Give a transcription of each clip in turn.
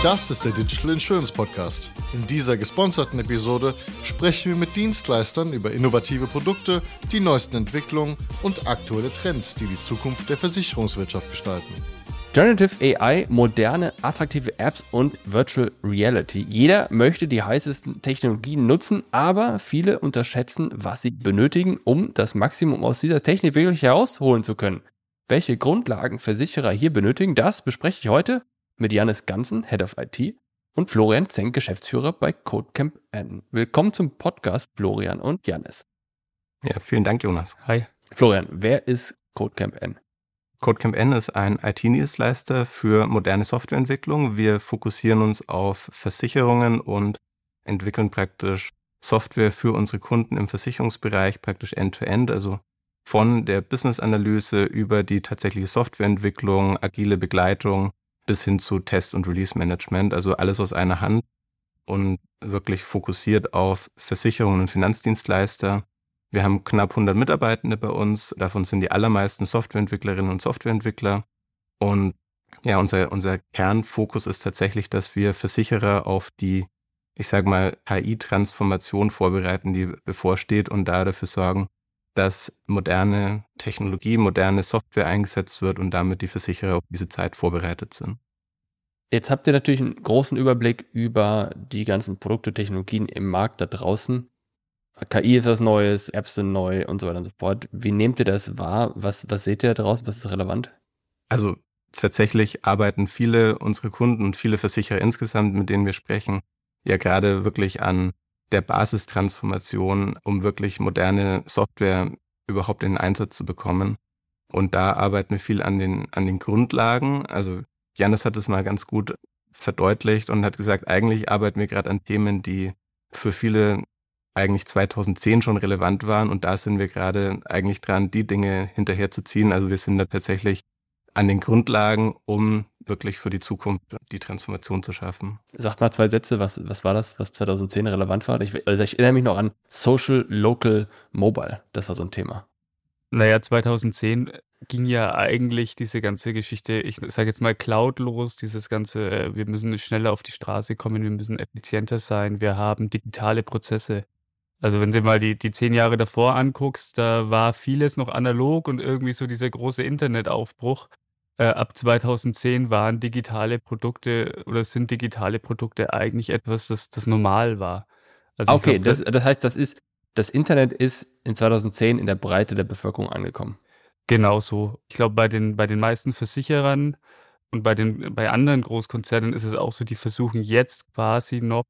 Das ist der Digital Insurance Podcast. In dieser gesponserten Episode sprechen wir mit Dienstleistern über innovative Produkte, die neuesten Entwicklungen und aktuelle Trends, die die Zukunft der Versicherungswirtschaft gestalten. Generative AI, moderne, attraktive Apps und Virtual Reality. Jeder möchte die heißesten Technologien nutzen, aber viele unterschätzen, was sie benötigen, um das Maximum aus dieser Technik wirklich herausholen zu können. Welche Grundlagen Versicherer hier benötigen, das bespreche ich heute mit Janis Ganzen, Head of IT, und Florian Zenk, Geschäftsführer bei Codecamp N. Willkommen zum Podcast, Florian und Janis. Ja, vielen Dank, Jonas. Hi. Florian, wer ist Codecamp N? Codecamp N ist ein IT-Dienstleister für moderne Softwareentwicklung. Wir fokussieren uns auf Versicherungen und entwickeln praktisch Software für unsere Kunden im Versicherungsbereich praktisch end-to-end, -End, also von der Business-Analyse über die tatsächliche Softwareentwicklung, agile Begleitung bis hin zu Test- und Release-Management, also alles aus einer Hand und wirklich fokussiert auf Versicherungen und Finanzdienstleister wir haben knapp 100 Mitarbeitende bei uns. Davon sind die allermeisten Softwareentwicklerinnen und Softwareentwickler. Und ja, unser, unser Kernfokus ist tatsächlich, dass wir Versicherer auf die, ich sage mal, KI-Transformation vorbereiten, die bevorsteht und da dafür sorgen, dass moderne Technologie, moderne Software eingesetzt wird und damit die Versicherer auf diese Zeit vorbereitet sind. Jetzt habt ihr natürlich einen großen Überblick über die ganzen Produkte, Technologien im Markt da draußen. KI ist was Neues, Apps sind neu und so weiter und so fort. Wie nehmt ihr das wahr? Was, was seht ihr daraus? Was ist relevant? Also tatsächlich arbeiten viele unserer Kunden und viele Versicherer insgesamt, mit denen wir sprechen, ja gerade wirklich an der Basistransformation, um wirklich moderne Software überhaupt in den Einsatz zu bekommen. Und da arbeiten wir viel an den, an den Grundlagen. Also Janis hat es mal ganz gut verdeutlicht und hat gesagt, eigentlich arbeiten wir gerade an Themen, die für viele eigentlich 2010 schon relevant waren und da sind wir gerade eigentlich dran, die Dinge hinterherzuziehen. Also wir sind da tatsächlich an den Grundlagen, um wirklich für die Zukunft die Transformation zu schaffen. Sag mal zwei Sätze, was, was war das, was 2010 relevant war? Ich, also ich erinnere mich noch an Social, Local, Mobile. Das war so ein Thema. Naja, 2010 ging ja eigentlich diese ganze Geschichte, ich sage jetzt mal Cloud los, dieses ganze, äh, wir müssen schneller auf die Straße kommen, wir müssen effizienter sein, wir haben digitale Prozesse. Also wenn du mal die, die zehn Jahre davor anguckst, da war vieles noch analog und irgendwie so dieser große Internetaufbruch. Äh, ab 2010 waren digitale Produkte oder sind digitale Produkte eigentlich etwas, das, das normal war. Also okay, glaub, das, das heißt, das ist, das Internet ist in 2010 in der Breite der Bevölkerung angekommen. Genau so. Ich glaube, bei den, bei den meisten Versicherern und bei den, bei anderen Großkonzernen ist es auch so, die versuchen jetzt quasi noch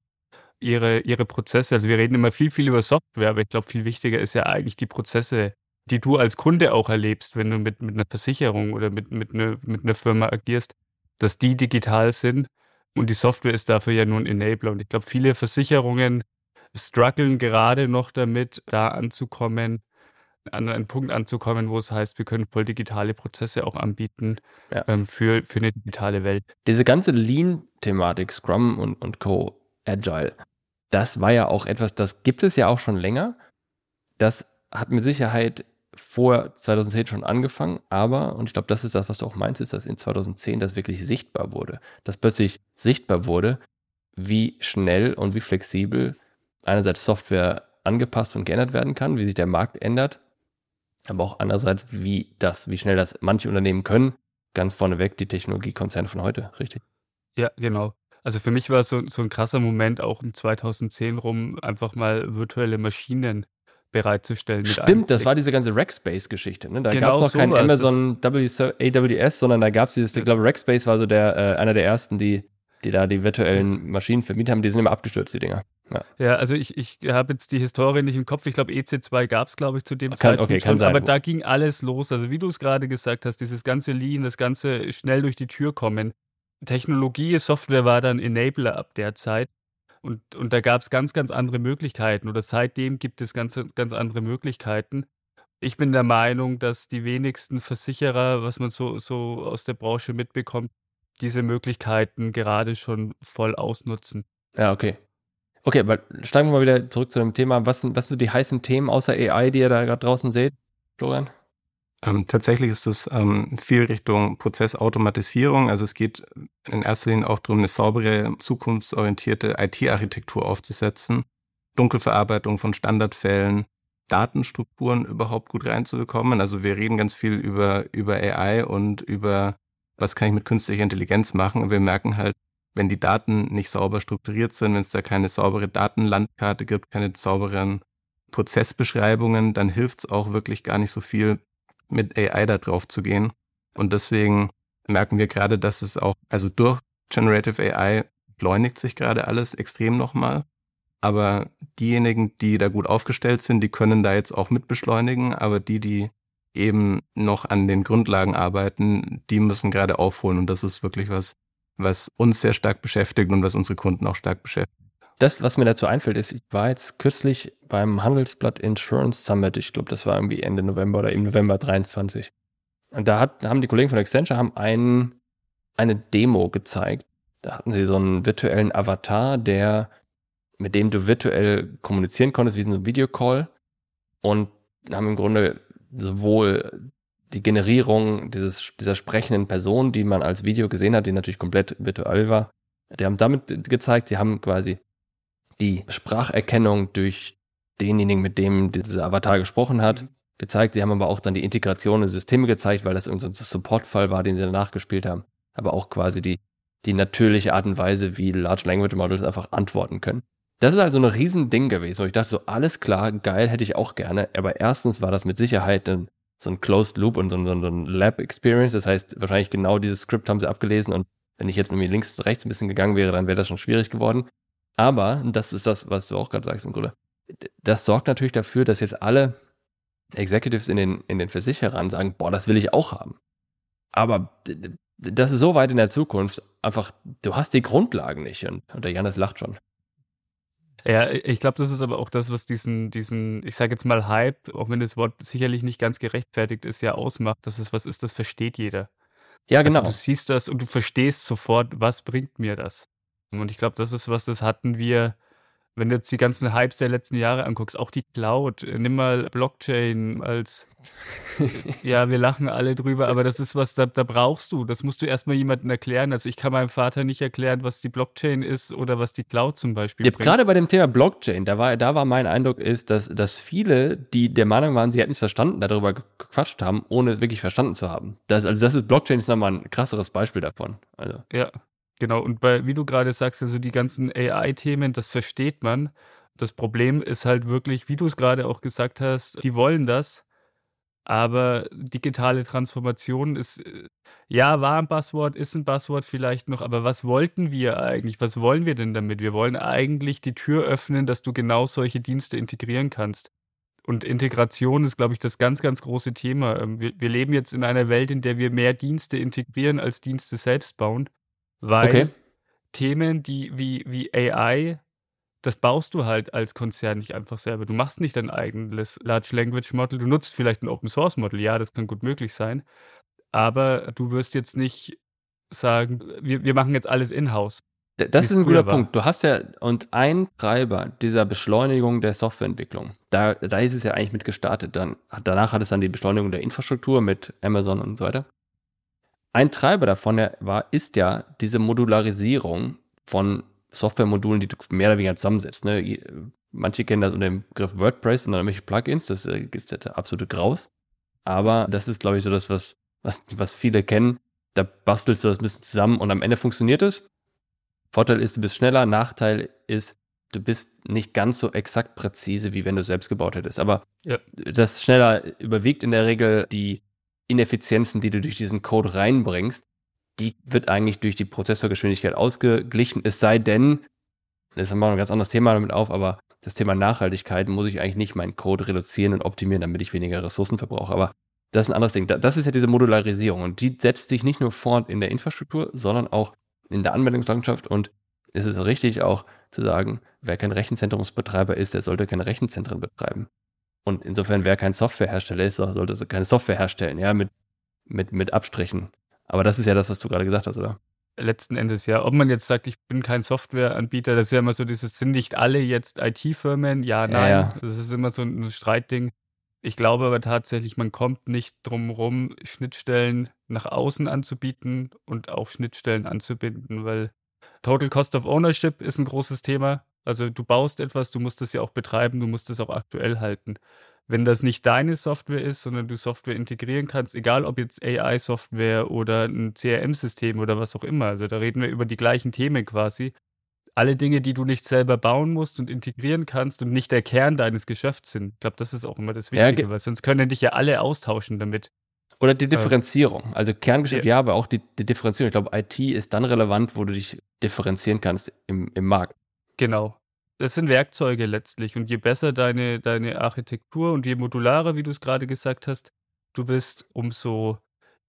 ihre, ihre Prozesse. Also wir reden immer viel, viel über Software, aber ich glaube, viel wichtiger ist ja eigentlich die Prozesse, die du als Kunde auch erlebst, wenn du mit, mit einer Versicherung oder mit, mit, eine, mit einer Firma agierst, dass die digital sind. Und die Software ist dafür ja nur ein Enabler. Und ich glaube, viele Versicherungen strugglen gerade noch damit, da anzukommen, an einen Punkt anzukommen, wo es heißt, wir können voll digitale Prozesse auch anbieten ja. ähm, für, für eine digitale Welt. Diese ganze Lean-Thematik, Scrum und, und Co., Agile, das war ja auch etwas, das gibt es ja auch schon länger. Das hat mit Sicherheit vor 2010 schon angefangen, aber, und ich glaube, das ist das, was du auch meinst, ist, dass in 2010 das wirklich sichtbar wurde. Dass plötzlich sichtbar wurde, wie schnell und wie flexibel einerseits Software angepasst und geändert werden kann, wie sich der Markt ändert, aber auch andererseits, wie das, wie schnell das manche Unternehmen können. Ganz vorneweg die Technologiekonzerne von heute, richtig? Ja, genau. Also für mich war es so, so ein krasser Moment auch um 2010 rum, einfach mal virtuelle Maschinen bereitzustellen. Stimmt, das war diese ganze Rackspace-Geschichte. Ne? Da genau gab es noch kein Amazon AWS, sondern da gab es dieses, ich glaube, Rackspace war so der, äh, einer der ersten, die, die da die virtuellen Maschinen vermietet haben. Die sind immer abgestürzt, die Dinger. Ja, ja also ich, ich habe jetzt die Historie nicht im Kopf. Ich glaube, EC2 gab es, glaube ich, zu dem kann, Zeitpunkt okay, schon. Sein. Aber da ging alles los. Also wie du es gerade gesagt hast, dieses ganze Lean, das ganze schnell durch die Tür kommen. Technologie, Software war dann Enabler ab der Zeit. Und, und da gab es ganz, ganz andere Möglichkeiten. Oder seitdem gibt es ganz, ganz andere Möglichkeiten. Ich bin der Meinung, dass die wenigsten Versicherer, was man so, so aus der Branche mitbekommt, diese Möglichkeiten gerade schon voll ausnutzen. Ja, okay. Okay, aber steigen wir mal wieder zurück zu dem Thema. Was sind, was sind die heißen Themen außer AI, die ihr da gerade draußen seht, Florian? Ähm, tatsächlich ist es ähm, viel Richtung Prozessautomatisierung. Also es geht in erster Linie auch darum, eine saubere, zukunftsorientierte IT-Architektur aufzusetzen, Dunkelverarbeitung von Standardfällen, Datenstrukturen überhaupt gut reinzubekommen. Also wir reden ganz viel über, über AI und über, was kann ich mit künstlicher Intelligenz machen. Und wir merken halt, wenn die Daten nicht sauber strukturiert sind, wenn es da keine saubere Datenlandkarte gibt, keine sauberen Prozessbeschreibungen, dann hilft es auch wirklich gar nicht so viel, mit AI da drauf zu gehen. Und deswegen merken wir gerade, dass es auch, also durch Generative AI beschleunigt sich gerade alles extrem nochmal. Aber diejenigen, die da gut aufgestellt sind, die können da jetzt auch mit beschleunigen. Aber die, die eben noch an den Grundlagen arbeiten, die müssen gerade aufholen. Und das ist wirklich was, was uns sehr stark beschäftigt und was unsere Kunden auch stark beschäftigt. Das, was mir dazu einfällt, ist, ich war jetzt kürzlich beim Handelsblatt Insurance Summit. Ich glaube, das war irgendwie Ende November oder im November 23. Und da hat, haben die Kollegen von Accenture haben ein, eine Demo gezeigt. Da hatten sie so einen virtuellen Avatar, der, mit dem du virtuell kommunizieren konntest, wie so ein Videocall. Und haben im Grunde sowohl die Generierung dieses, dieser sprechenden Person, die man als Video gesehen hat, die natürlich komplett virtuell war, die haben damit gezeigt, sie haben quasi die Spracherkennung durch denjenigen, mit dem dieser Avatar gesprochen hat, mhm. gezeigt. Sie haben aber auch dann die Integration in Systeme gezeigt, weil das irgendein so Support-Fall war, den sie danach gespielt haben. Aber auch quasi die, die natürliche Art und Weise, wie Large Language Models einfach antworten können. Das ist halt so ein Riesending gewesen, wo ich dachte so, alles klar, geil, hätte ich auch gerne. Aber erstens war das mit Sicherheit ein, so ein Closed Loop und so ein, so ein Lab Experience. Das heißt, wahrscheinlich genau dieses Skript haben sie abgelesen und wenn ich jetzt irgendwie links und rechts ein bisschen gegangen wäre, dann wäre das schon schwierig geworden. Aber, das ist das, was du auch gerade sagst im Grunde, das sorgt natürlich dafür, dass jetzt alle Executives in den, in den Versicherern sagen, boah, das will ich auch haben. Aber das ist so weit in der Zukunft, einfach, du hast die Grundlagen nicht. Und, und der Janis lacht schon. Ja, ich glaube, das ist aber auch das, was diesen, diesen, ich sage jetzt mal Hype, auch wenn das Wort sicherlich nicht ganz gerechtfertigt ist, ja ausmacht, dass es was ist, das versteht jeder. Ja, genau. Also du siehst das und du verstehst sofort, was bringt mir das. Und ich glaube, das ist was, das hatten wir, wenn du jetzt die ganzen Hypes der letzten Jahre anguckst, auch die Cloud, nimm mal Blockchain als, ja, wir lachen alle drüber, aber das ist was, da, da brauchst du, das musst du erstmal jemandem erklären. Also ich kann meinem Vater nicht erklären, was die Blockchain ist oder was die Cloud zum Beispiel ja, Gerade bei dem Thema Blockchain, da war, da war mein Eindruck ist, dass, dass viele, die der Meinung waren, sie hätten es verstanden, darüber gequatscht haben, ohne es wirklich verstanden zu haben. Das, also das ist, Blockchain ist nochmal ein krasseres Beispiel davon. Also. Ja. Genau, und bei, wie du gerade sagst, also die ganzen AI-Themen, das versteht man. Das Problem ist halt wirklich, wie du es gerade auch gesagt hast, die wollen das, aber digitale Transformation ist, äh, ja, war ein Buzzword, ist ein Buzzword vielleicht noch, aber was wollten wir eigentlich? Was wollen wir denn damit? Wir wollen eigentlich die Tür öffnen, dass du genau solche Dienste integrieren kannst. Und Integration ist, glaube ich, das ganz, ganz große Thema. Ähm, wir, wir leben jetzt in einer Welt, in der wir mehr Dienste integrieren als Dienste selbst bauen. Weil okay. Themen, die wie, wie AI, das baust du halt als Konzern nicht einfach selber. Du machst nicht dein eigenes Large Language Model. Du nutzt vielleicht ein Open Source Model. Ja, das kann gut möglich sein. Aber du wirst jetzt nicht sagen, wir, wir machen jetzt alles in-house. Das ist ein guter war. Punkt. Du hast ja, und ein Treiber dieser Beschleunigung der Softwareentwicklung, da, da ist es ja eigentlich mit gestartet. Dann, danach hat es dann die Beschleunigung der Infrastruktur mit Amazon und so weiter. Ein Treiber davon war, ist ja diese Modularisierung von Softwaremodulen, die du mehr oder weniger zusammensetzt. Ne? Manche kennen das unter dem Begriff WordPress und dann irgendwelche Plugins, das äh, ist der absolute Graus. Aber das ist, glaube ich, so das, was, was, was viele kennen. Da bastelst du das ein bisschen zusammen und am Ende funktioniert es. Vorteil ist, du bist schneller. Nachteil ist, du bist nicht ganz so exakt präzise, wie wenn du selbst gebaut hättest. Aber ja. das schneller überwiegt in der Regel die Ineffizienzen, die du durch diesen Code reinbringst, die wird eigentlich durch die Prozessorgeschwindigkeit ausgeglichen. Es sei denn, das haben wir ein ganz anderes Thema damit auf, aber das Thema Nachhaltigkeit muss ich eigentlich nicht meinen Code reduzieren und optimieren, damit ich weniger Ressourcen verbrauche. Aber das ist ein anderes Ding. Das ist ja diese Modularisierung und die setzt sich nicht nur fort in der Infrastruktur, sondern auch in der Anwendungslandschaft und es ist richtig auch zu sagen, wer kein Rechenzentrumsbetreiber ist, der sollte keine Rechenzentren betreiben. Und insofern, wer kein Softwarehersteller ist, sollte so keine Software herstellen, ja, mit, mit, mit Abstrichen. Aber das ist ja das, was du gerade gesagt hast, oder? Letzten Endes ja. Ob man jetzt sagt, ich bin kein Softwareanbieter, das ist ja immer so dieses, sind nicht alle jetzt IT-Firmen? Ja, nein. Ja, ja. Das ist immer so ein Streitding. Ich glaube aber tatsächlich, man kommt nicht drum rum, Schnittstellen nach außen anzubieten und auch Schnittstellen anzubinden, weil Total Cost of Ownership ist ein großes Thema. Also du baust etwas, du musst es ja auch betreiben, du musst es auch aktuell halten. Wenn das nicht deine Software ist, sondern du Software integrieren kannst, egal ob jetzt AI-Software oder ein CRM-System oder was auch immer, also da reden wir über die gleichen Themen quasi. Alle Dinge, die du nicht selber bauen musst und integrieren kannst und nicht der Kern deines Geschäfts sind. Ich glaube, das ist auch immer das Wichtige, ja, weil sonst können dich ja alle austauschen damit. Oder die Differenzierung. Also Kerngeschäft ja, ja aber auch die, die, Differenzierung. Ich glaube, IT ist dann relevant, wo du dich differenzieren kannst im, im Markt. Genau. Das sind Werkzeuge letztlich. Und je besser deine, deine Architektur und je modularer, wie du es gerade gesagt hast, du bist, umso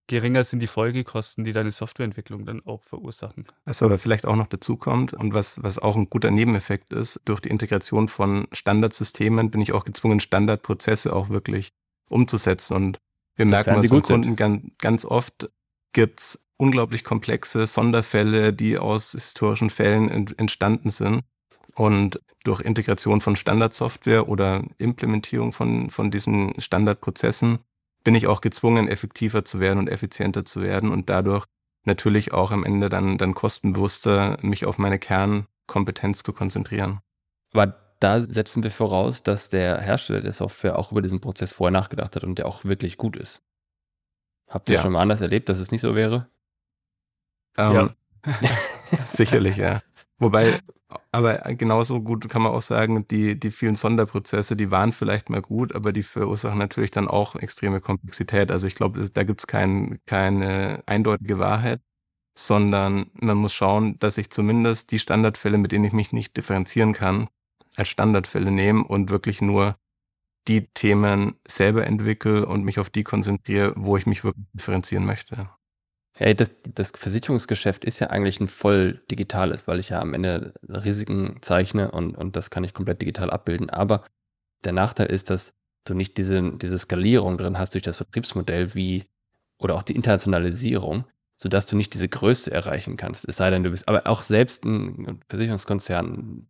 geringer sind die Folgekosten, die deine Softwareentwicklung dann auch verursachen. Was aber vielleicht auch noch dazu kommt und was, was auch ein guter Nebeneffekt ist, durch die Integration von Standardsystemen bin ich auch gezwungen, Standardprozesse auch wirklich umzusetzen. Und wir so merken unseren Kunden ganz, ganz oft gibt es unglaublich komplexe Sonderfälle, die aus historischen Fällen ent entstanden sind. Und durch Integration von Standardsoftware oder Implementierung von, von diesen Standardprozessen bin ich auch gezwungen, effektiver zu werden und effizienter zu werden und dadurch natürlich auch am Ende dann, dann kostenbewusster mich auf meine Kernkompetenz zu konzentrieren. Aber da setzen wir voraus, dass der Hersteller der Software auch über diesen Prozess vorher nachgedacht hat und der auch wirklich gut ist. Habt ihr ja. schon mal anders erlebt, dass es nicht so wäre? Ähm, ja. sicherlich, ja. Wobei, aber genauso gut kann man auch sagen, die, die vielen Sonderprozesse, die waren vielleicht mal gut, aber die verursachen natürlich dann auch extreme Komplexität. Also ich glaube, da gibt es kein, keine eindeutige Wahrheit, sondern man muss schauen, dass ich zumindest die Standardfälle, mit denen ich mich nicht differenzieren kann, als Standardfälle nehme und wirklich nur die Themen selber entwickle und mich auf die konzentriere, wo ich mich wirklich differenzieren möchte. Hey, das, das Versicherungsgeschäft ist ja eigentlich ein voll digitales, weil ich ja am Ende Risiken zeichne und, und das kann ich komplett digital abbilden. Aber der Nachteil ist, dass du nicht diese, diese Skalierung drin hast durch das Vertriebsmodell wie oder auch die Internationalisierung, sodass du nicht diese Größe erreichen kannst. Es sei denn, du bist, aber auch selbst ein Versicherungskonzern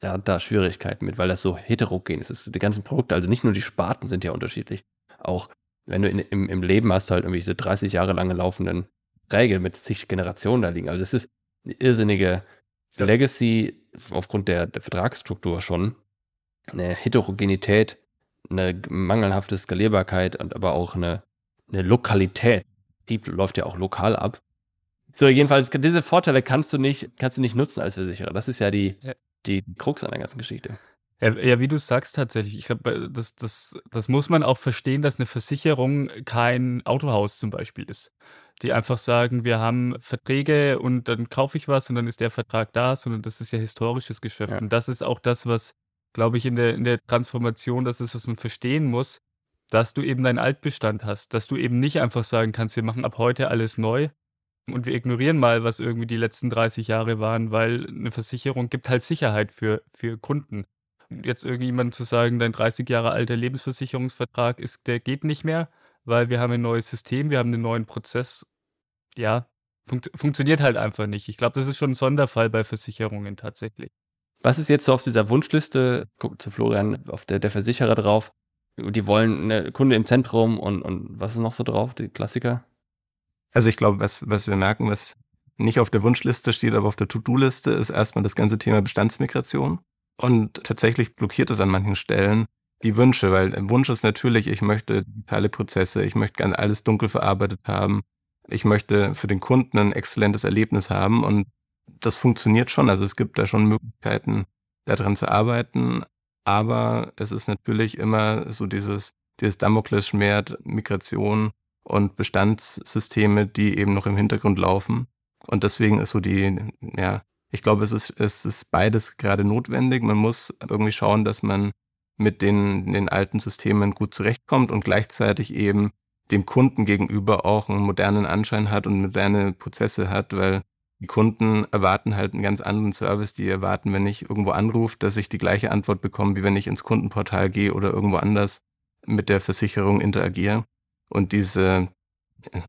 der hat da Schwierigkeiten mit, weil das so heterogen ist. Die ganzen Produkte, also nicht nur die Sparten sind ja unterschiedlich. Auch wenn du in, im, im Leben hast, halt irgendwie diese 30 Jahre lange laufenden Regeln mit zig Generationen da liegen. Also es ist eine irrsinnige ja. Legacy aufgrund der, der Vertragsstruktur schon, eine Heterogenität, eine mangelhafte Skalierbarkeit und aber auch eine, eine Lokalität. Die läuft ja auch lokal ab. So, jedenfalls, diese Vorteile kannst du nicht, kannst du nicht nutzen als Versicherer. Das ist ja die, ja. die Krux an der ganzen Geschichte. Ja, ja, wie du sagst tatsächlich. Ich glaube, das, das, das muss man auch verstehen, dass eine Versicherung kein Autohaus zum Beispiel ist. Die einfach sagen, wir haben Verträge und dann kaufe ich was und dann ist der Vertrag da, sondern das ist ja historisches Geschäft. Ja. Und das ist auch das, was, glaube ich, in der, in der Transformation, das ist, was man verstehen muss, dass du eben deinen Altbestand hast, dass du eben nicht einfach sagen kannst, wir machen ab heute alles neu, und wir ignorieren mal, was irgendwie die letzten 30 Jahre waren, weil eine Versicherung gibt halt Sicherheit für, für Kunden jetzt irgendjemand zu sagen, dein 30 Jahre alter Lebensversicherungsvertrag ist, der geht nicht mehr, weil wir haben ein neues System, wir haben einen neuen Prozess. Ja, fun funktioniert halt einfach nicht. Ich glaube, das ist schon ein Sonderfall bei Versicherungen tatsächlich. Was ist jetzt so auf dieser Wunschliste? Guck zu Florian, auf der, der Versicherer drauf. Die wollen eine Kunde im Zentrum und, und was ist noch so drauf, die Klassiker? Also ich glaube, was, was wir merken, was nicht auf der Wunschliste steht, aber auf der To-Do-Liste, ist erstmal das ganze Thema Bestandsmigration. Und tatsächlich blockiert es an manchen Stellen die Wünsche, weil Wunsch ist natürlich, ich möchte digitale Prozesse, ich möchte gerne alles dunkel verarbeitet haben, ich möchte für den Kunden ein exzellentes Erlebnis haben und das funktioniert schon. Also es gibt da schon Möglichkeiten, daran zu arbeiten, aber es ist natürlich immer so dieses, dieses Damoklesschwert, Migration und Bestandssysteme, die eben noch im Hintergrund laufen. Und deswegen ist so die, ja, ich glaube, es ist, es ist beides gerade notwendig. Man muss irgendwie schauen, dass man mit den, den alten Systemen gut zurechtkommt und gleichzeitig eben dem Kunden gegenüber auch einen modernen Anschein hat und moderne Prozesse hat, weil die Kunden erwarten halt einen ganz anderen Service. Die erwarten, wenn ich irgendwo anrufe, dass ich die gleiche Antwort bekomme, wie wenn ich ins Kundenportal gehe oder irgendwo anders mit der Versicherung interagiere. Und diese,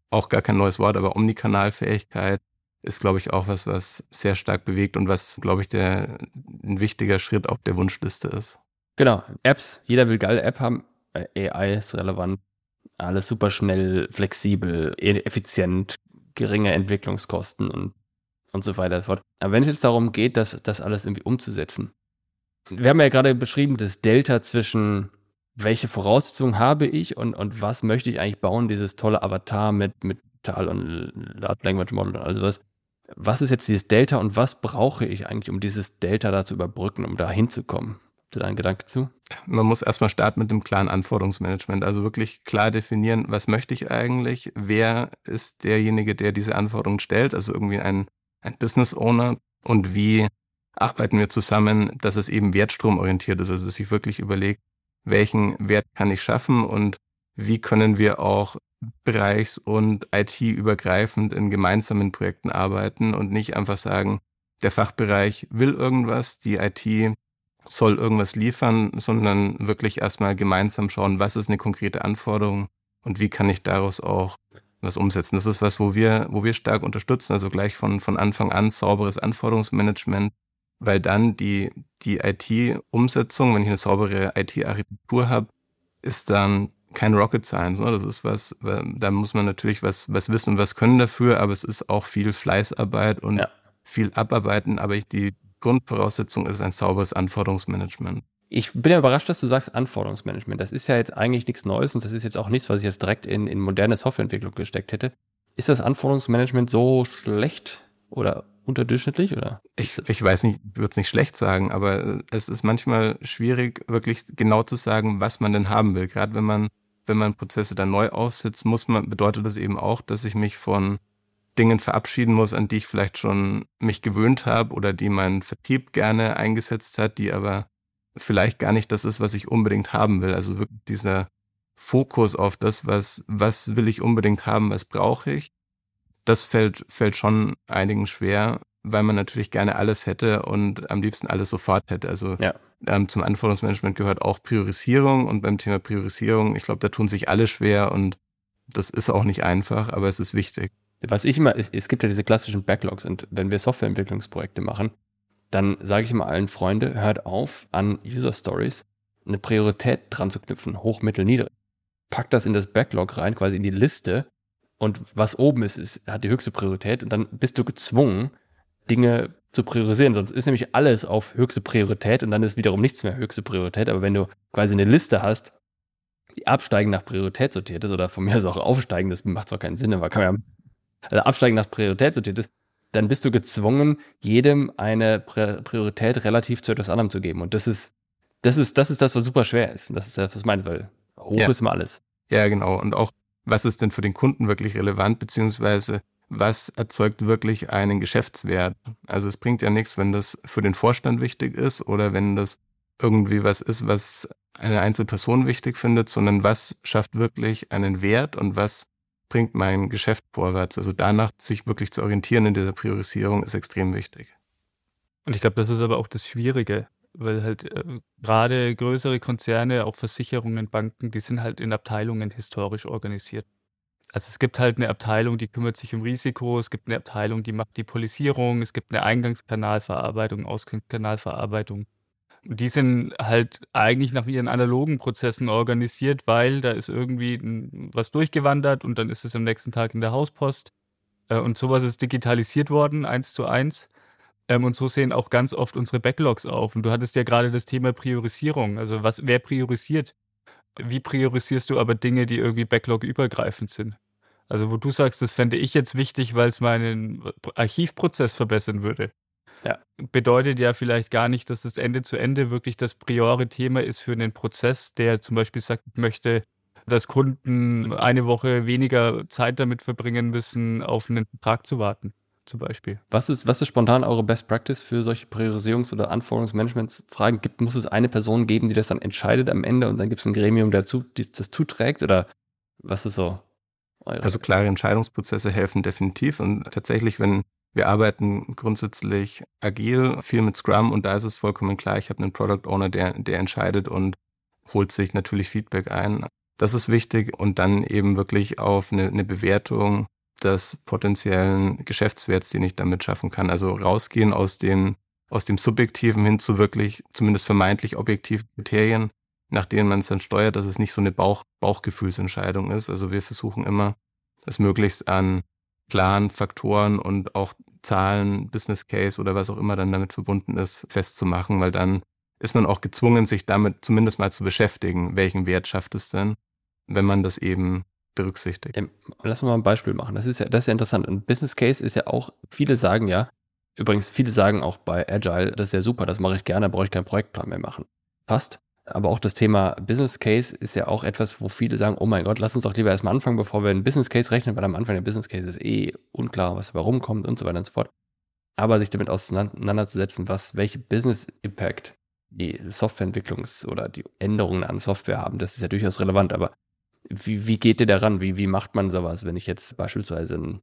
auch gar kein neues Wort, aber Omnikanalfähigkeit ist, glaube ich, auch was, was sehr stark bewegt und was, glaube ich, der, ein wichtiger Schritt auf der Wunschliste ist. Genau, Apps, jeder will geile App haben. äh, AI ist relevant. Alles super schnell, flexibel, e-, effizient, geringe Entwicklungskosten und, und so weiter und fort. Aber wenn es jetzt darum geht, das, das alles irgendwie umzusetzen, wir haben ja gerade beschrieben, das Delta zwischen welche Voraussetzungen habe ich und, und was möchte ich eigentlich bauen, dieses tolle Avatar mit, mit Tal und Large Language Model und all sowas. Was ist jetzt dieses Delta und was brauche ich eigentlich, um dieses Delta da zu überbrücken, um da hinzukommen? Hast du da einen Gedanke zu? Man muss erstmal starten mit dem klaren Anforderungsmanagement. Also wirklich klar definieren, was möchte ich eigentlich? Wer ist derjenige, der diese Anforderungen stellt? Also irgendwie ein, ein Business Owner. Und wie arbeiten wir zusammen, dass es eben wertstromorientiert ist? Also dass ich wirklich überlege, welchen Wert kann ich schaffen und wie können wir auch bereichs- und IT-übergreifend in gemeinsamen Projekten arbeiten und nicht einfach sagen, der Fachbereich will irgendwas, die IT soll irgendwas liefern, sondern wirklich erstmal gemeinsam schauen, was ist eine konkrete Anforderung und wie kann ich daraus auch was umsetzen. Das ist was, wo wir, wo wir stark unterstützen, also gleich von, von Anfang an sauberes Anforderungsmanagement, weil dann die, die IT-Umsetzung, wenn ich eine saubere IT-Architektur habe, ist dann kein Rocket Science. Ne? Das ist was, da muss man natürlich was, was wissen und was können dafür, aber es ist auch viel Fleißarbeit und ja. viel Abarbeiten. Aber ich, die Grundvoraussetzung ist ein sauberes Anforderungsmanagement. Ich bin ja überrascht, dass du sagst Anforderungsmanagement. Das ist ja jetzt eigentlich nichts Neues und das ist jetzt auch nichts, was ich jetzt direkt in, in moderne Softwareentwicklung gesteckt hätte. Ist das Anforderungsmanagement so schlecht oder unterdurchschnittlich oder? Ich, ich weiß nicht, ich würde es nicht schlecht sagen, aber es ist manchmal schwierig, wirklich genau zu sagen, was man denn haben will. Gerade wenn man, wenn man Prozesse dann neu aufsetzt, muss man, bedeutet das eben auch, dass ich mich von Dingen verabschieden muss, an die ich vielleicht schon mich gewöhnt habe oder die mein Vertrieb gerne eingesetzt hat, die aber vielleicht gar nicht das ist, was ich unbedingt haben will. Also wirklich dieser Fokus auf das, was, was will ich unbedingt haben, was brauche ich das fällt, fällt schon einigen schwer, weil man natürlich gerne alles hätte und am liebsten alles sofort hätte. Also ja. ähm, zum Anforderungsmanagement gehört auch Priorisierung und beim Thema Priorisierung, ich glaube, da tun sich alle schwer und das ist auch nicht einfach, aber es ist wichtig. Was ich immer, es, es gibt ja diese klassischen Backlogs und wenn wir Softwareentwicklungsprojekte machen, dann sage ich immer allen Freunde, hört auf, an User Stories eine Priorität dran zu knüpfen, hoch, mittel, niedrig. Packt das in das Backlog rein, quasi in die Liste und was oben ist, ist, hat die höchste Priorität und dann bist du gezwungen, Dinge zu priorisieren. Sonst ist nämlich alles auf höchste Priorität und dann ist wiederum nichts mehr höchste Priorität. Aber wenn du quasi eine Liste hast, die absteigend nach Priorität sortiert ist, oder von mir aus auch aufsteigend, das macht zwar keinen Sinn, aber kann man ja, also absteigend nach Priorität sortiert ist, dann bist du gezwungen, jedem eine Priorität relativ zu etwas anderem zu geben. Und das ist, das ist, das ist das, was super schwer ist. Und das ist das, was ich meine, weil hoch ja. ist immer alles. Ja, genau. Und auch was ist denn für den Kunden wirklich relevant, beziehungsweise was erzeugt wirklich einen Geschäftswert. Also es bringt ja nichts, wenn das für den Vorstand wichtig ist oder wenn das irgendwie was ist, was eine Einzelperson wichtig findet, sondern was schafft wirklich einen Wert und was bringt mein Geschäft vorwärts. Also danach sich wirklich zu orientieren in dieser Priorisierung ist extrem wichtig. Und ich glaube, das ist aber auch das Schwierige, weil halt äh, gerade größere Konzerne, auch Versicherungen, Banken, die sind halt in Abteilungen historisch organisiert. Also es gibt halt eine Abteilung, die kümmert sich um Risiko, es gibt eine Abteilung, die macht die Polisierung, es gibt eine Eingangskanalverarbeitung, Ausgangskanalverarbeitung. Und die sind halt eigentlich nach ihren analogen Prozessen organisiert, weil da ist irgendwie was durchgewandert und dann ist es am nächsten Tag in der Hauspost. Äh, und sowas ist digitalisiert worden, eins zu eins. Ähm, und so sehen auch ganz oft unsere Backlogs auf. Und du hattest ja gerade das Thema Priorisierung. Also was, wer priorisiert? Wie priorisierst du aber Dinge, die irgendwie Backlog-übergreifend sind? Also wo du sagst, das fände ich jetzt wichtig, weil es meinen Archivprozess verbessern würde. Ja. Bedeutet ja vielleicht gar nicht, dass das Ende zu Ende wirklich das priore Thema ist für einen Prozess, der zum Beispiel sagt, ich möchte, dass Kunden eine Woche weniger Zeit damit verbringen müssen, auf einen Vertrag zu warten zum Beispiel. Was ist, was ist spontan eure Best Practice für solche Priorisierungs- oder Anforderungsmanagement-Fragen? Gibt, muss es eine Person geben, die das dann entscheidet am Ende und dann gibt es ein Gremium, der die das zuträgt? Oder was ist so? Eure? Also klare Entscheidungsprozesse helfen definitiv und tatsächlich, wenn wir arbeiten grundsätzlich agil, viel mit Scrum und da ist es vollkommen klar, ich habe einen Product Owner, der, der entscheidet und holt sich natürlich Feedback ein. Das ist wichtig und dann eben wirklich auf eine, eine Bewertung des potenziellen Geschäftswerts, den ich damit schaffen kann. Also rausgehen aus dem, aus dem Subjektiven hin zu wirklich zumindest vermeintlich objektiven Kriterien nach denen man es dann steuert, dass es nicht so eine Bauch Bauchgefühlsentscheidung ist. Also wir versuchen immer, es möglichst an klaren Faktoren und auch Zahlen, Business Case oder was auch immer dann damit verbunden ist, festzumachen, weil dann ist man auch gezwungen, sich damit zumindest mal zu beschäftigen, welchen Wert schafft es denn, wenn man das eben berücksichtigt. Ähm, lass mal ein Beispiel machen. Das ist ja, das ist ja interessant. Ein Business Case ist ja auch, viele sagen ja, übrigens, viele sagen auch bei Agile, das ist ja super, das mache ich gerne, da brauche ich keinen Projektplan mehr machen. Fast. Aber auch das Thema Business Case ist ja auch etwas, wo viele sagen, oh mein Gott, lass uns doch lieber erstmal anfangen, bevor wir einen Business Case rechnen, weil am Anfang der Business Case ist eh unklar, was dabei rumkommt und so weiter und so fort. Aber sich damit auseinanderzusetzen, was, welche Business Impact die Softwareentwicklungs- oder die Änderungen an Software haben, das ist ja durchaus relevant. Aber wie, wie geht ihr daran? Wie, wie macht man sowas, wenn ich jetzt beispielsweise einen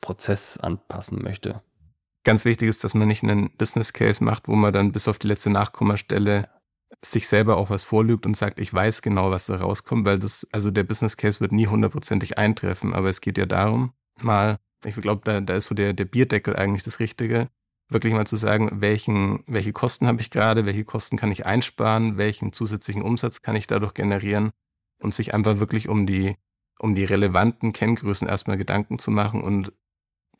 Prozess anpassen möchte? Ganz wichtig ist, dass man nicht einen Business Case macht, wo man dann bis auf die letzte Nachkommastelle sich selber auch was vorlügt und sagt, ich weiß genau, was da rauskommt, weil das, also der Business Case wird nie hundertprozentig eintreffen, aber es geht ja darum, mal, ich glaube, da, da ist so der, der Bierdeckel eigentlich das Richtige, wirklich mal zu sagen, welchen, welche Kosten habe ich gerade, welche Kosten kann ich einsparen, welchen zusätzlichen Umsatz kann ich dadurch generieren und sich einfach wirklich um die, um die relevanten Kenngrößen erstmal Gedanken zu machen und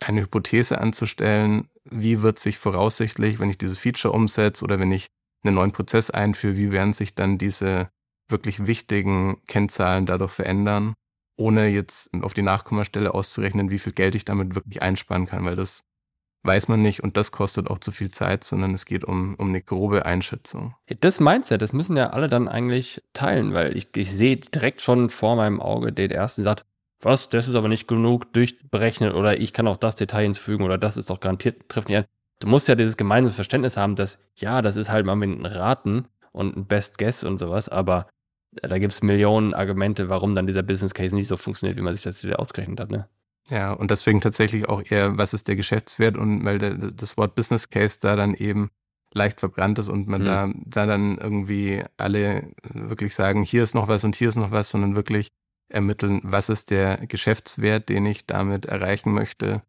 eine Hypothese anzustellen, wie wird sich voraussichtlich, wenn ich dieses Feature umsetze oder wenn ich einen neuen Prozess einführe, wie werden sich dann diese wirklich wichtigen Kennzahlen dadurch verändern, ohne jetzt auf die Nachkommastelle auszurechnen, wie viel Geld ich damit wirklich einsparen kann, weil das weiß man nicht und das kostet auch zu viel Zeit, sondern es geht um, um eine grobe Einschätzung. Das Mindset, das müssen ja alle dann eigentlich teilen, weil ich, ich sehe direkt schon vor meinem Auge den ersten sagt, was, das ist aber nicht genug durchberechnet oder ich kann auch das Detail hinzufügen oder das ist doch garantiert, trifft nicht ein. Du musst ja dieses gemeinsame Verständnis haben, dass ja, das ist halt mal mit einem Raten und ein Best Guess und sowas, aber da gibt es Millionen Argumente, warum dann dieser Business Case nicht so funktioniert, wie man sich das wieder ausgerechnet hat, ne? Ja, und deswegen tatsächlich auch eher, was ist der Geschäftswert und weil der, das Wort Business Case da dann eben leicht verbrannt ist und man mhm. da, da dann irgendwie alle wirklich sagen, hier ist noch was und hier ist noch was, sondern wirklich ermitteln, was ist der Geschäftswert, den ich damit erreichen möchte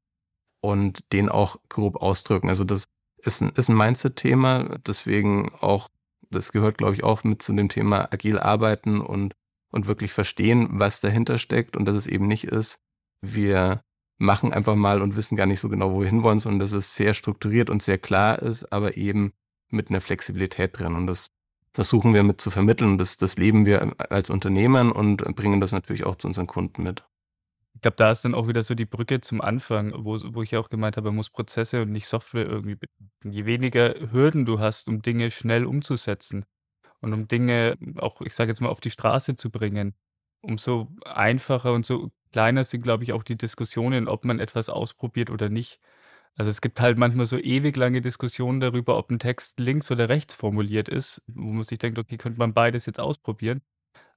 und den auch grob ausdrücken. Also das ist ein, ist ein Mindset-Thema, deswegen auch, das gehört, glaube ich, auch mit zu dem Thema agil arbeiten und, und wirklich verstehen, was dahinter steckt und dass es eben nicht ist, wir machen einfach mal und wissen gar nicht so genau, wo wir hinwollen, sondern dass es sehr strukturiert und sehr klar ist, aber eben mit einer Flexibilität drin. Und das versuchen wir mit zu vermitteln. Und das, das leben wir als Unternehmern und bringen das natürlich auch zu unseren Kunden mit. Ich glaube, da ist dann auch wieder so die Brücke zum Anfang, wo, wo ich ja auch gemeint habe, man muss Prozesse und nicht Software irgendwie betrachten. Je weniger Hürden du hast, um Dinge schnell umzusetzen und um Dinge auch, ich sage jetzt mal, auf die Straße zu bringen, umso einfacher und so kleiner sind, glaube ich, auch die Diskussionen, ob man etwas ausprobiert oder nicht. Also es gibt halt manchmal so ewig lange Diskussionen darüber, ob ein Text links oder rechts formuliert ist, wo man sich denkt, okay, könnte man beides jetzt ausprobieren.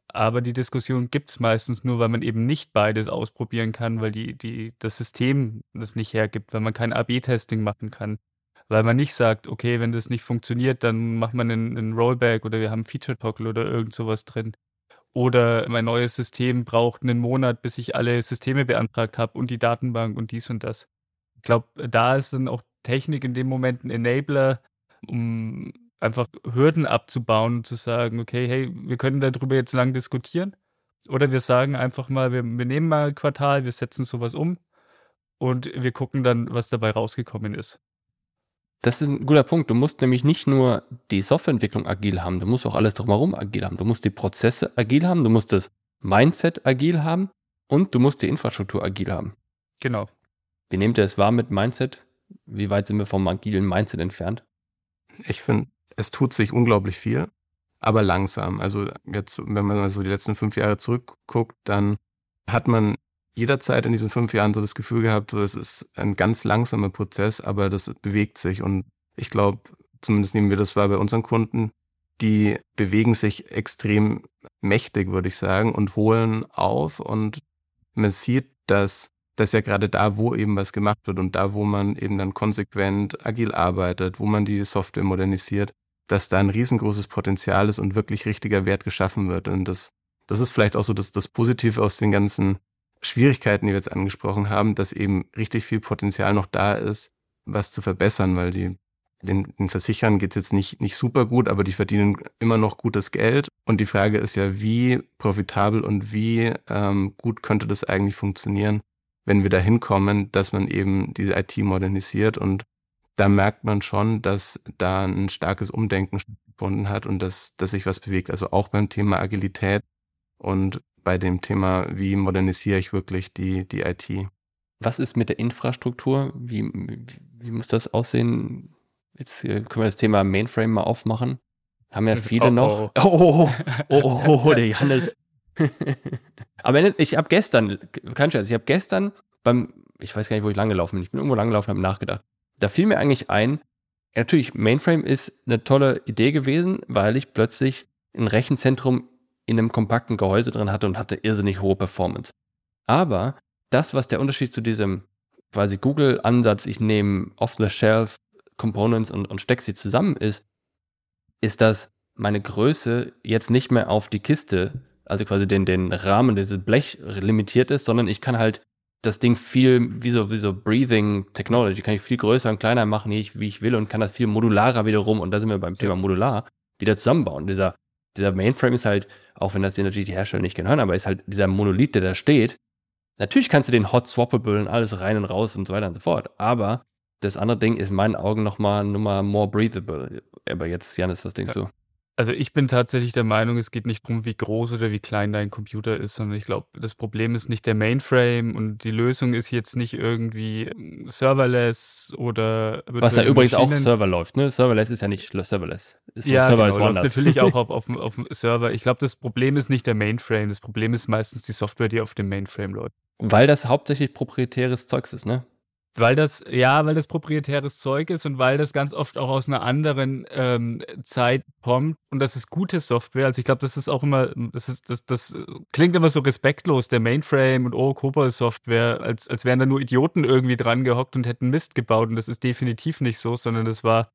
Aber die Diskussion gibt es meistens nur, weil man eben nicht beides ausprobieren kann, weil die, die, das System das nicht hergibt, weil man kein AB-Testing machen kann. Weil man nicht sagt, okay, wenn das nicht funktioniert, dann macht man einen, einen Rollback oder wir haben Feature-Toggle oder irgend sowas drin. Oder mein neues System braucht einen Monat, bis ich alle Systeme beantragt habe und die Datenbank und dies und das. Ich glaube, da ist dann auch Technik in dem Moment ein Enabler, um einfach Hürden abzubauen und zu sagen, okay, hey, wir können darüber jetzt lang diskutieren. Oder wir sagen einfach mal, wir, wir nehmen mal ein Quartal, wir setzen sowas um und wir gucken dann, was dabei rausgekommen ist. Das ist ein guter Punkt. Du musst nämlich nicht nur die Softwareentwicklung agil haben, du musst auch alles drumherum agil haben. Du musst die Prozesse agil haben, du musst das Mindset agil haben und du musst die Infrastruktur agil haben. Genau. Wie nehmt ihr es wahr mit Mindset? Wie weit sind wir vom agilen Mindset entfernt? Ich finde, es tut sich unglaublich viel, aber langsam. Also jetzt, wenn man so die letzten fünf Jahre zurückguckt, dann hat man jederzeit in diesen fünf Jahren so das Gefühl gehabt, so es ist ein ganz langsamer Prozess, aber das bewegt sich. Und ich glaube, zumindest nehmen wir das wahr bei unseren Kunden, die bewegen sich extrem mächtig, würde ich sagen, und holen auf. Und man sieht, dass das ja gerade da, wo eben was gemacht wird und da, wo man eben dann konsequent agil arbeitet, wo man die Software modernisiert, dass da ein riesengroßes Potenzial ist und wirklich richtiger Wert geschaffen wird. Und das, das ist vielleicht auch so das, das Positive aus den ganzen Schwierigkeiten, die wir jetzt angesprochen haben, dass eben richtig viel Potenzial noch da ist, was zu verbessern, weil die Den, den Versichern geht's jetzt nicht, nicht super gut, aber die verdienen immer noch gutes Geld. Und die Frage ist ja, wie profitabel und wie ähm, gut könnte das eigentlich funktionieren, wenn wir da hinkommen, dass man eben diese IT modernisiert. Und da merkt man schon, dass da ein starkes Umdenken stattgefunden hat und dass, dass sich was bewegt. Also auch beim Thema Agilität und bei dem Thema, wie modernisiere ich wirklich die, die IT. Was ist mit der Infrastruktur? Wie, wie, wie muss das aussehen? Jetzt äh, können wir das Thema Mainframe mal aufmachen. Haben ja viele oh, noch. Oh, oh, oh, oh, oh, oh der Johannes. Aber ich habe gestern, kein Scherz, ich habe gestern beim, ich weiß gar nicht, wo ich langgelaufen bin, ich bin irgendwo langgelaufen und habe nachgedacht. Da fiel mir eigentlich ein, natürlich, Mainframe ist eine tolle Idee gewesen, weil ich plötzlich ein Rechenzentrum in einem kompakten Gehäuse drin hatte und hatte irrsinnig hohe Performance. Aber das, was der Unterschied zu diesem quasi Google-Ansatz, ich nehme off-the-shelf Components und, und stecke sie zusammen ist, ist, dass meine Größe jetzt nicht mehr auf die Kiste, also quasi den, den Rahmen, dieses Blech limitiert ist, sondern ich kann halt das Ding viel, wie so, wie so Breathing Technology, kann ich viel größer und kleiner machen, wie ich, wie ich will und kann das viel modularer wiederum, und da sind wir beim Thema modular, wieder zusammenbauen. Dieser, dieser Mainframe ist halt, auch wenn das dir natürlich die Hersteller nicht gehören, aber ist halt dieser Monolith, der da steht. Natürlich kannst du den hot swappable und alles rein und raus und so weiter und so fort, aber das andere Ding ist in meinen Augen nochmal Nummer more breathable. Aber jetzt, Janis, was denkst ja. du? Also ich bin tatsächlich der Meinung, es geht nicht darum, wie groß oder wie klein dein Computer ist, sondern ich glaube, das Problem ist nicht der Mainframe und die Lösung ist jetzt nicht irgendwie ähm, serverless oder was ja übrigens auch Server läuft, ne? Serverless ist ja nicht serverless. Ist ja, Server genau, läuft natürlich auch auf, auf, auf dem Server. Ich glaube, das Problem ist nicht der Mainframe, das Problem ist meistens die Software, die auf dem Mainframe läuft. Weil das hauptsächlich proprietäres Zeugs ist, ne? Weil das, ja, weil das proprietäres Zeug ist und weil das ganz oft auch aus einer anderen ähm, Zeit kommt und das ist gute Software. Also ich glaube, das ist auch immer, das ist, das, das klingt immer so respektlos, der Mainframe und oh, Cobol-Software, als, als wären da nur Idioten irgendwie dran gehockt und hätten Mist gebaut. Und das ist definitiv nicht so, sondern das war,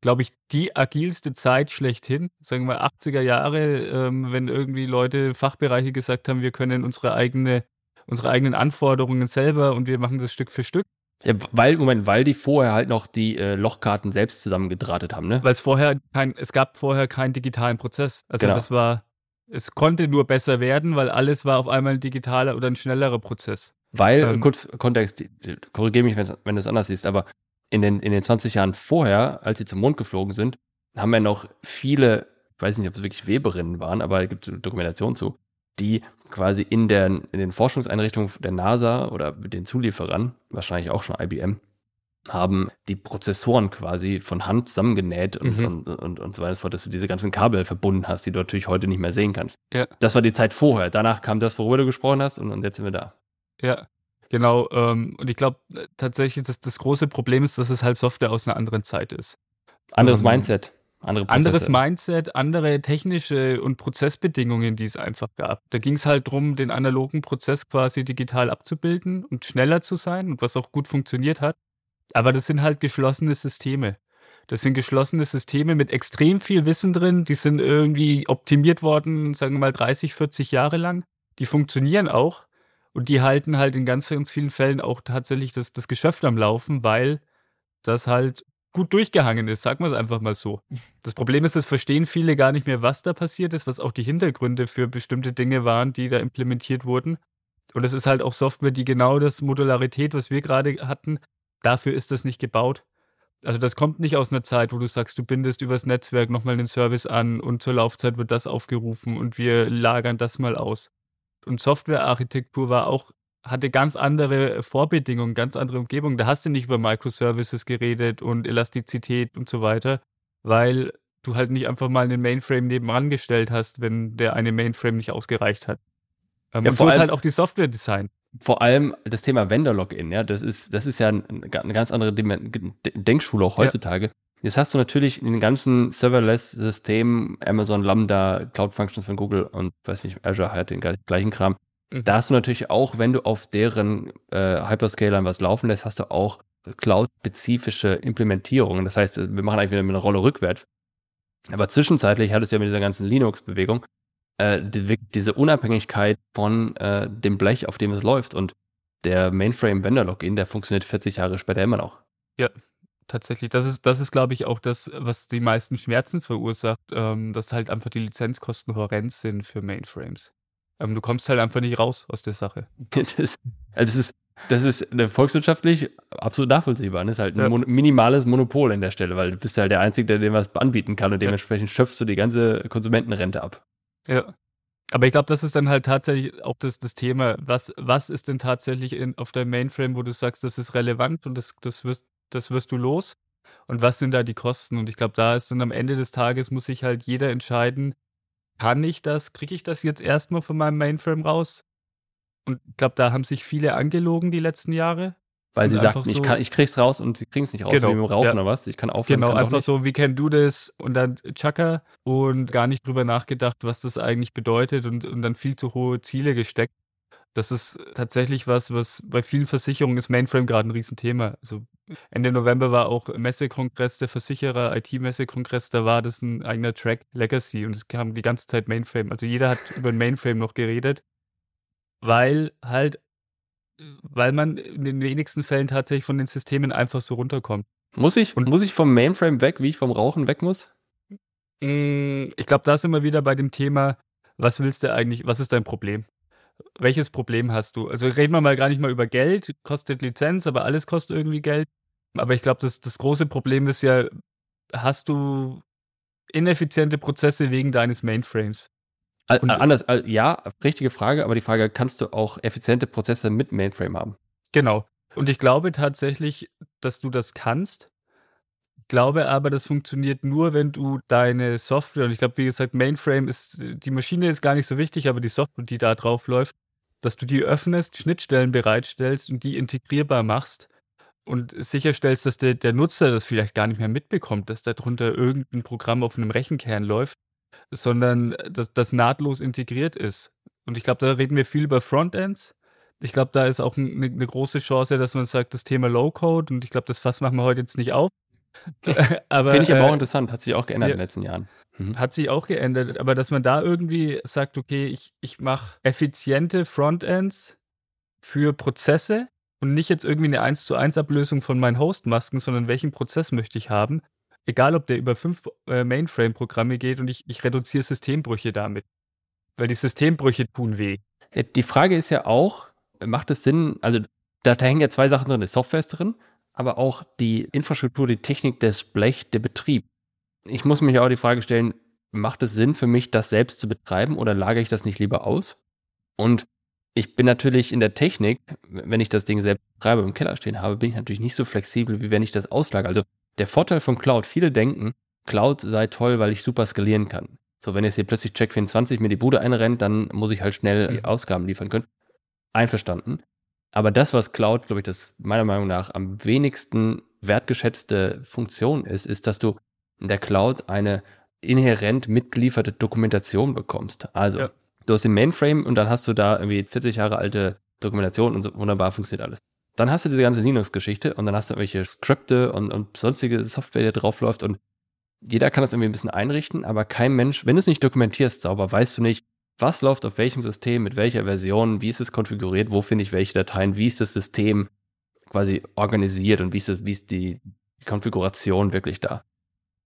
glaube ich, die agilste Zeit schlechthin. Sagen wir 80er Jahre, ähm, wenn irgendwie Leute, Fachbereiche gesagt haben, wir können unsere eigene unsere eigenen Anforderungen selber und wir machen das Stück für Stück. Ja, weil, Moment, weil die vorher halt noch die äh, Lochkarten selbst zusammengedrahtet haben, ne? Weil es vorher kein, es gab vorher keinen digitalen Prozess. Also genau. das war, es konnte nur besser werden, weil alles war auf einmal ein digitaler oder ein schnellerer Prozess. Weil, ähm, kurz Kontext, korrigiere mich, wenn du es anders siehst, aber in den, in den 20 Jahren vorher, als sie zum Mond geflogen sind, haben ja noch viele, ich weiß nicht, ob es wirklich Weberinnen waren, aber es gibt Dokumentation zu, die quasi in, der, in den Forschungseinrichtungen der NASA oder mit den Zulieferern, wahrscheinlich auch schon IBM, haben die Prozessoren quasi von Hand zusammengenäht und, mhm. und, und, und so weiter, dass du diese ganzen Kabel verbunden hast, die du natürlich heute nicht mehr sehen kannst. Ja. Das war die Zeit vorher. Danach kam das, worüber du gesprochen hast, und, und jetzt sind wir da. Ja, genau. Ähm, und ich glaube tatsächlich, dass das große Problem ist, dass es halt Software aus einer anderen Zeit ist. Anderes ähm, Mindset. Andere Anderes Mindset, andere technische und Prozessbedingungen, die es einfach gab. Da ging es halt darum, den analogen Prozess quasi digital abzubilden und schneller zu sein und was auch gut funktioniert hat. Aber das sind halt geschlossene Systeme. Das sind geschlossene Systeme mit extrem viel Wissen drin. Die sind irgendwie optimiert worden, sagen wir mal 30, 40 Jahre lang. Die funktionieren auch. Und die halten halt in ganz, ganz vielen Fällen auch tatsächlich das, das Geschäft am Laufen, weil das halt gut durchgehangen ist, sagen wir es einfach mal so. Das Problem ist, das verstehen viele gar nicht mehr, was da passiert ist, was auch die Hintergründe für bestimmte Dinge waren, die da implementiert wurden. Und es ist halt auch Software, die genau das Modularität, was wir gerade hatten, dafür ist das nicht gebaut. Also das kommt nicht aus einer Zeit, wo du sagst, du bindest übers Netzwerk nochmal den Service an und zur Laufzeit wird das aufgerufen und wir lagern das mal aus. Und Softwarearchitektur war auch hatte ganz andere Vorbedingungen, ganz andere Umgebung. Da hast du nicht über Microservices geredet und Elastizität und so weiter, weil du halt nicht einfach mal einen Mainframe nebenan gestellt hast, wenn der eine Mainframe nicht ausgereicht hat. Ähm, ja, und so ist halt auch die Software-Design. Vor allem das Thema Vendor-Login, ja, das ist, das ist ja eine ganz andere Denkschule auch heutzutage. Ja. Jetzt hast du natürlich in den ganzen Serverless-Systemen, Amazon Lambda, Cloud Functions von Google und weiß nicht, Azure hat den gleichen Kram. Mhm. Da hast du natürlich auch, wenn du auf deren äh, Hyperscalern was laufen lässt, hast du auch cloud-spezifische Implementierungen. Das heißt, wir machen eigentlich wieder eine Rolle rückwärts. Aber zwischenzeitlich hattest du ja mit dieser ganzen Linux-Bewegung äh, die, diese Unabhängigkeit von äh, dem Blech, auf dem es läuft. Und der Mainframe Vendor Login, der funktioniert 40 Jahre später immer noch. Ja, tatsächlich. Das ist, das ist, glaube ich, auch das, was die meisten Schmerzen verursacht, ähm, dass halt einfach die Lizenzkosten horrend sind für Mainframes. Ähm, du kommst halt einfach nicht raus aus der Sache. Das ist, also es ist, das ist volkswirtschaftlich absolut nachvollziehbar. Das ist halt ein ja. mon minimales Monopol an der Stelle, weil du bist halt der Einzige, der dem was anbieten kann und dementsprechend schöpfst du die ganze Konsumentenrente ab. Ja. Aber ich glaube, das ist dann halt tatsächlich auch das, das Thema. Was, was ist denn tatsächlich in, auf deinem Mainframe, wo du sagst, das ist relevant und das, das, wirst, das wirst du los? Und was sind da die Kosten? Und ich glaube, da ist dann am Ende des Tages, muss sich halt jeder entscheiden, kann ich das, kriege ich das jetzt erstmal von meinem Mainframe raus? Und ich glaube, da haben sich viele angelogen die letzten Jahre. Weil sie sagten, so, ich, kann, ich krieg's raus und sie kriegen es nicht raus, genau, wie mit dem Rauchen ja. oder was. Ich kann aufhören. Genau, kann einfach so, wie can do this und dann Chaka und gar nicht drüber nachgedacht, was das eigentlich bedeutet und, und dann viel zu hohe Ziele gesteckt. Das ist tatsächlich was, was bei vielen Versicherungen ist Mainframe gerade ein Riesenthema. Also Ende November war auch Messekongress der Versicherer, IT-Messekongress, da war das ein eigener Track Legacy und es kam die ganze Zeit Mainframe. Also jeder hat über ein Mainframe noch geredet, weil halt weil man in den wenigsten Fällen tatsächlich von den Systemen einfach so runterkommt. Muss ich? Und muss ich vom Mainframe weg, wie ich vom Rauchen weg muss? Mm, ich glaube, da sind wir wieder bei dem Thema, was willst du eigentlich, was ist dein Problem? Welches Problem hast du? Also reden wir mal gar nicht mal über Geld, kostet Lizenz, aber alles kostet irgendwie Geld. Aber ich glaube, das, das große Problem ist ja, hast du ineffiziente Prozesse wegen deines Mainframes? Und Anders, ja, richtige Frage, aber die Frage, kannst du auch effiziente Prozesse mit Mainframe haben? Genau. Und ich glaube tatsächlich, dass du das kannst. Ich glaube aber, das funktioniert nur, wenn du deine Software, und ich glaube, wie gesagt, Mainframe ist, die Maschine ist gar nicht so wichtig, aber die Software, die da drauf läuft, dass du die öffnest, Schnittstellen bereitstellst und die integrierbar machst und sicherstellst, dass der, der Nutzer das vielleicht gar nicht mehr mitbekommt, dass darunter irgendein Programm auf einem Rechenkern läuft sondern dass das nahtlos integriert ist. Und ich glaube, da reden wir viel über Frontends. Ich glaube, da ist auch eine, eine große Chance, dass man sagt, das Thema Low-Code, und ich glaube, das Fass machen wir heute jetzt nicht auf. Finde ich aber auch äh, interessant, hat sich auch geändert ja, in den letzten Jahren. Mhm. Hat sich auch geändert, aber dass man da irgendwie sagt, okay, ich, ich mache effiziente Frontends für Prozesse und nicht jetzt irgendwie eine 1 zu 1 Ablösung von meinen Hostmasken, sondern welchen Prozess möchte ich haben egal ob der über fünf äh, Mainframe-Programme geht und ich, ich reduziere Systembrüche damit. Weil die Systembrüche tun weh. Die Frage ist ja auch, macht es Sinn, also da, da hängen ja zwei Sachen drin, die Software ist drin, aber auch die Infrastruktur, die Technik, das Blech, der Betrieb. Ich muss mich auch die Frage stellen, macht es Sinn für mich, das selbst zu betreiben oder lagere ich das nicht lieber aus? Und ich bin natürlich in der Technik, wenn ich das Ding selbst betreibe im Keller stehen habe, bin ich natürlich nicht so flexibel, wie wenn ich das auslage. Also der Vorteil von Cloud, viele denken, Cloud sei toll, weil ich super skalieren kann. So, wenn jetzt hier plötzlich Check24 mir die Bude einrennt, dann muss ich halt schnell die Ausgaben liefern können. Einverstanden. Aber das, was Cloud, glaube ich, das meiner Meinung nach am wenigsten wertgeschätzte Funktion ist, ist, dass du in der Cloud eine inhärent mitgelieferte Dokumentation bekommst. Also, ja. Du hast den Mainframe und dann hast du da irgendwie 40 Jahre alte Dokumentation und so wunderbar funktioniert alles. Dann hast du diese ganze Linux-Geschichte und dann hast du irgendwelche Skripte und, und sonstige Software, die drauf läuft und jeder kann das irgendwie ein bisschen einrichten, aber kein Mensch, wenn du es nicht dokumentierst sauber, weißt du nicht, was läuft auf welchem System, mit welcher Version, wie ist es konfiguriert, wo finde ich welche Dateien, wie ist das System quasi organisiert und wie ist, das, wie ist die Konfiguration wirklich da.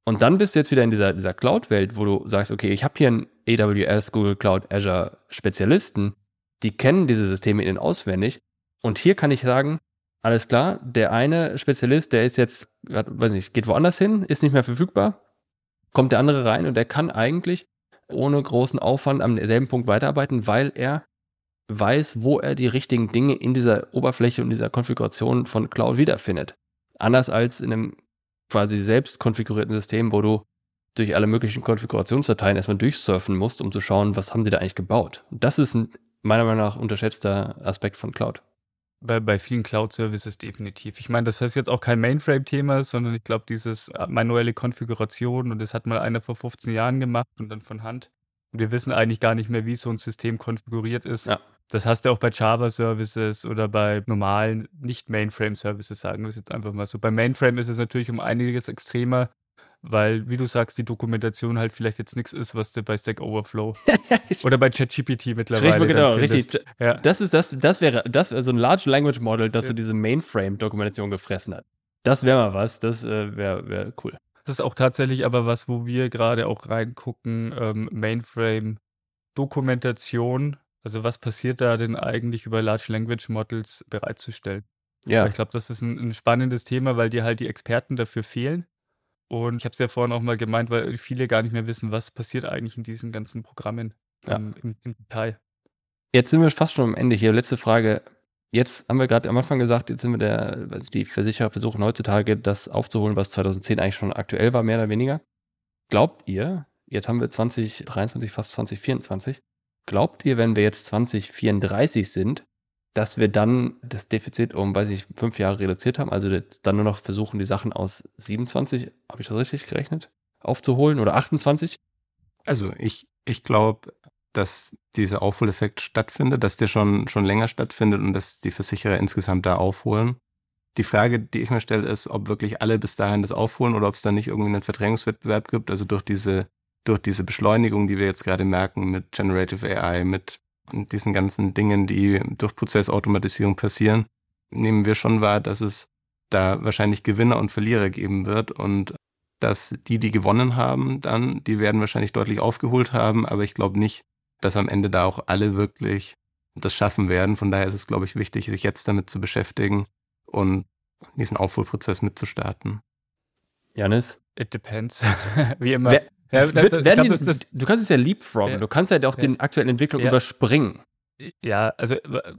Und dann bist du jetzt wieder in dieser, dieser Cloud-Welt, wo du sagst, okay, ich habe hier einen AWS, Google Cloud, Azure Spezialisten, die kennen diese Systeme innen auswendig und hier kann ich sagen, alles klar, der eine Spezialist, der ist jetzt, weiß nicht, geht woanders hin, ist nicht mehr verfügbar, kommt der andere rein und der kann eigentlich ohne großen Aufwand am selben Punkt weiterarbeiten, weil er weiß, wo er die richtigen Dinge in dieser Oberfläche und dieser Konfiguration von Cloud wiederfindet. Anders als in einem quasi selbst konfigurierten System, wo du durch alle möglichen Konfigurationsdateien erstmal durchsurfen musst, um zu schauen, was haben die da eigentlich gebaut. Das ist ein meiner Meinung nach unterschätzter Aspekt von Cloud. Bei, bei vielen Cloud-Services definitiv. Ich meine, das heißt jetzt auch kein Mainframe-Thema, sondern ich glaube, dieses äh, manuelle Konfiguration und das hat mal einer vor 15 Jahren gemacht und dann von Hand. Und wir wissen eigentlich gar nicht mehr, wie so ein System konfiguriert ist. Ja. Das hast du auch bei Java-Services oder bei normalen Nicht-Mainframe-Services, sagen wir es jetzt einfach mal so. Bei Mainframe ist es natürlich um einiges extremer, weil, wie du sagst, die Dokumentation halt vielleicht jetzt nichts ist, was du bei Stack Overflow oder bei ChatGPT mittlerweile richtig, genau, richtig. Ja. Das ist das, das wäre das wäre so ein Large Language Model, das ja. so diese Mainframe-Dokumentation gefressen hat. Das wäre mal was, das äh, wäre wär cool. Das ist auch tatsächlich aber was, wo wir gerade auch reingucken, ähm, Mainframe-Dokumentation. Also was passiert da denn eigentlich über Large Language Models bereitzustellen? Ja. Ich glaube, das ist ein, ein, spannendes Thema, weil dir halt die Experten dafür fehlen. Und ich habe es ja vorhin auch mal gemeint, weil viele gar nicht mehr wissen, was passiert eigentlich in diesen ganzen Programmen ja. ähm, im, im Detail. Jetzt sind wir fast schon am Ende hier. Letzte Frage. Jetzt haben wir gerade am Anfang gesagt, jetzt sind wir der, also die Versicherer versuchen heutzutage das aufzuholen, was 2010 eigentlich schon aktuell war, mehr oder weniger. Glaubt ihr, jetzt haben wir 2023, fast 2024, glaubt ihr, wenn wir jetzt 2034 sind, dass wir dann das Defizit um, weiß ich, fünf Jahre reduziert haben, also dann nur noch versuchen, die Sachen aus 27, habe ich das richtig gerechnet, aufzuholen oder 28? Also ich, ich glaube, dass dieser Aufholeffekt stattfindet, dass der schon, schon länger stattfindet und dass die Versicherer insgesamt da aufholen. Die Frage, die ich mir stelle, ist, ob wirklich alle bis dahin das aufholen oder ob es da nicht irgendwie einen Verdrängungswettbewerb gibt. Also durch diese, durch diese Beschleunigung, die wir jetzt gerade merken mit Generative AI, mit diesen ganzen Dingen, die durch Prozessautomatisierung passieren, nehmen wir schon wahr, dass es da wahrscheinlich Gewinner und Verlierer geben wird und dass die, die gewonnen haben, dann, die werden wahrscheinlich deutlich aufgeholt haben, aber ich glaube nicht, dass am Ende da auch alle wirklich das schaffen werden. Von daher ist es, glaube ich, wichtig, sich jetzt damit zu beschäftigen und diesen Aufholprozess mitzustarten. Janis? It depends. Wie immer. Wer, ja, wird, glaub, die, das, das, du kannst es ja leapfroggen. Ja, du kannst halt auch ja, den aktuellen Entwicklungen überspringen. Ja, also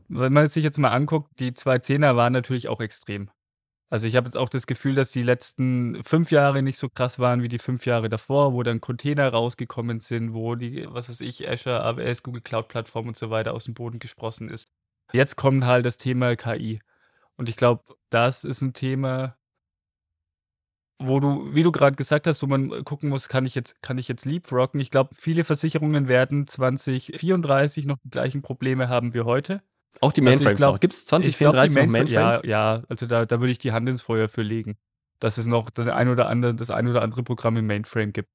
wenn man sich jetzt mal anguckt, die zwei Zehner waren natürlich auch extrem. Also ich habe jetzt auch das Gefühl, dass die letzten fünf Jahre nicht so krass waren wie die fünf Jahre davor, wo dann Container rausgekommen sind, wo die, was weiß ich, Azure, AWS, Google Cloud Plattform und so weiter aus dem Boden gesprossen ist. Jetzt kommt halt das Thema KI. Und ich glaube, das ist ein Thema, wo du, wie du gerade gesagt hast, wo man gucken muss, kann ich jetzt, kann ich jetzt leapfroggen? Ich glaube, viele Versicherungen werden 2034 noch die gleichen Probleme haben wie heute. Auch die also Mainframes also Gibt es 2034 glaub, noch Mainframes? Ja, ja, also da, da würde ich die Hand ins Feuer für legen, dass es noch das ein oder andere, das ein oder andere Programm im Mainframe gibt.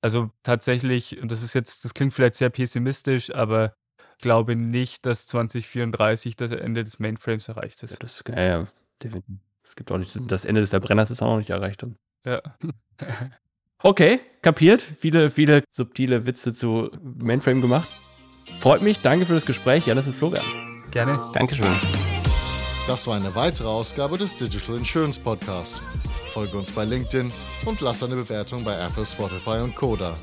Also tatsächlich, und das ist jetzt, das klingt vielleicht sehr pessimistisch, aber ich glaube nicht, dass 2034 das Ende des Mainframes erreicht ist. Ja, das, ja, ja, definitiv. Es gibt auch nicht, das Ende des Verbrenners ist auch noch nicht erreicht. Ja. okay, kapiert. Viele, viele subtile Witze zu Mainframe gemacht. Freut mich, danke für das Gespräch, Janis und Florian. Gerne. Dankeschön. Das war eine weitere Ausgabe des Digital Insurance Podcast. Folge uns bei LinkedIn und lass eine Bewertung bei Apple, Spotify und Koda.